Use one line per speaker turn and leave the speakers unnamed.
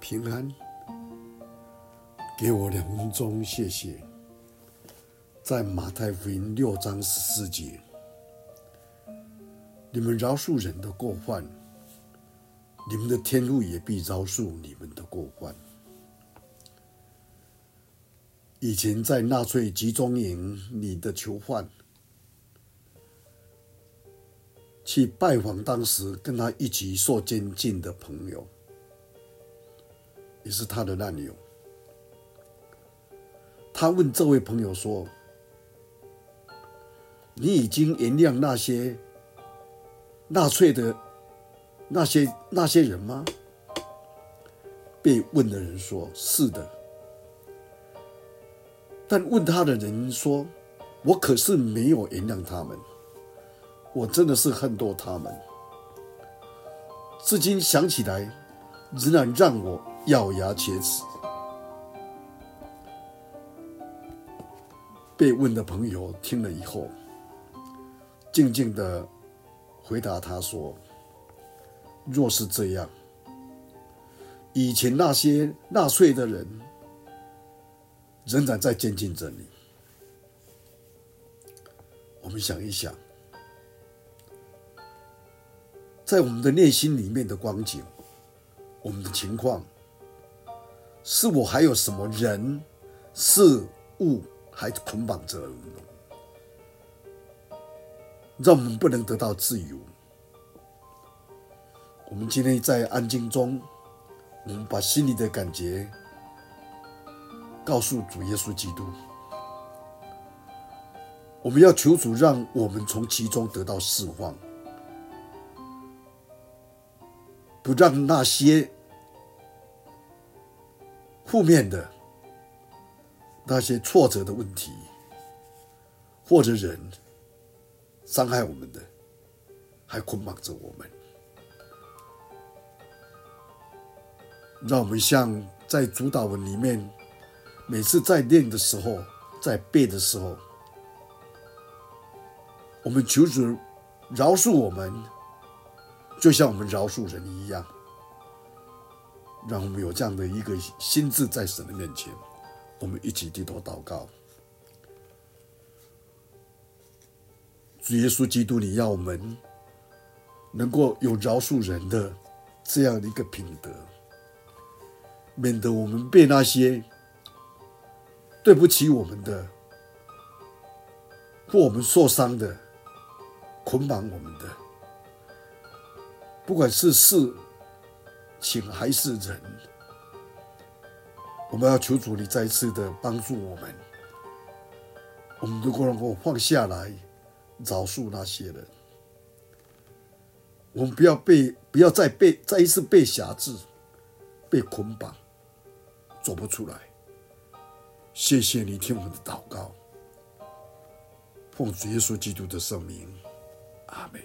平安，给我两分钟，谢谢。在马太福音六章十四节，你们饶恕人的过犯，你们的天父也必饶恕你们的过犯。以前在纳粹集中营里的囚犯，去拜访当时跟他一起受监禁的朋友。也是他的难友。他问这位朋友说：“你已经原谅那些纳粹的那些那些人吗？”被问的人说：“是的。”但问他的人说：“我可是没有原谅他们，我真的是恨透他们，至今想起来，仍然让我。”咬牙切齿。被问的朋友听了以后，静静的回答他说：“若是这样，以前那些纳粹的人仍然在监禁着你。我们想一想，在我们的内心里面的光景，我们的情况。”是我还有什么人、事物还捆绑着，让我们不能得到自由。我们今天在安静中，我们把心里的感觉告诉主耶稣基督。我们要求主让我们从其中得到释放，不让那些。负面的那些挫折的问题，或者人伤害我们的，还捆绑着我们。让我们像在主祷文里面，每次在念的时候，在背的时候，我们求主饶恕我们，就像我们饶恕人一样。让我们有这样的一个心智在神的面前，我们一起低头祷告。主耶稣基督，你要我们能够有饶恕人的这样的一个品德，免得我们被那些对不起我们的或我们受伤的捆绑我们的，不管是事。请还是人，我们要求主你再一次的帮助我们。我们如果能够放下来，饶恕那些人，我们不要被，不要再被再一次被辖制、被捆绑，走不出来。谢谢你听我们的祷告，奉主耶稣基督的圣名。阿门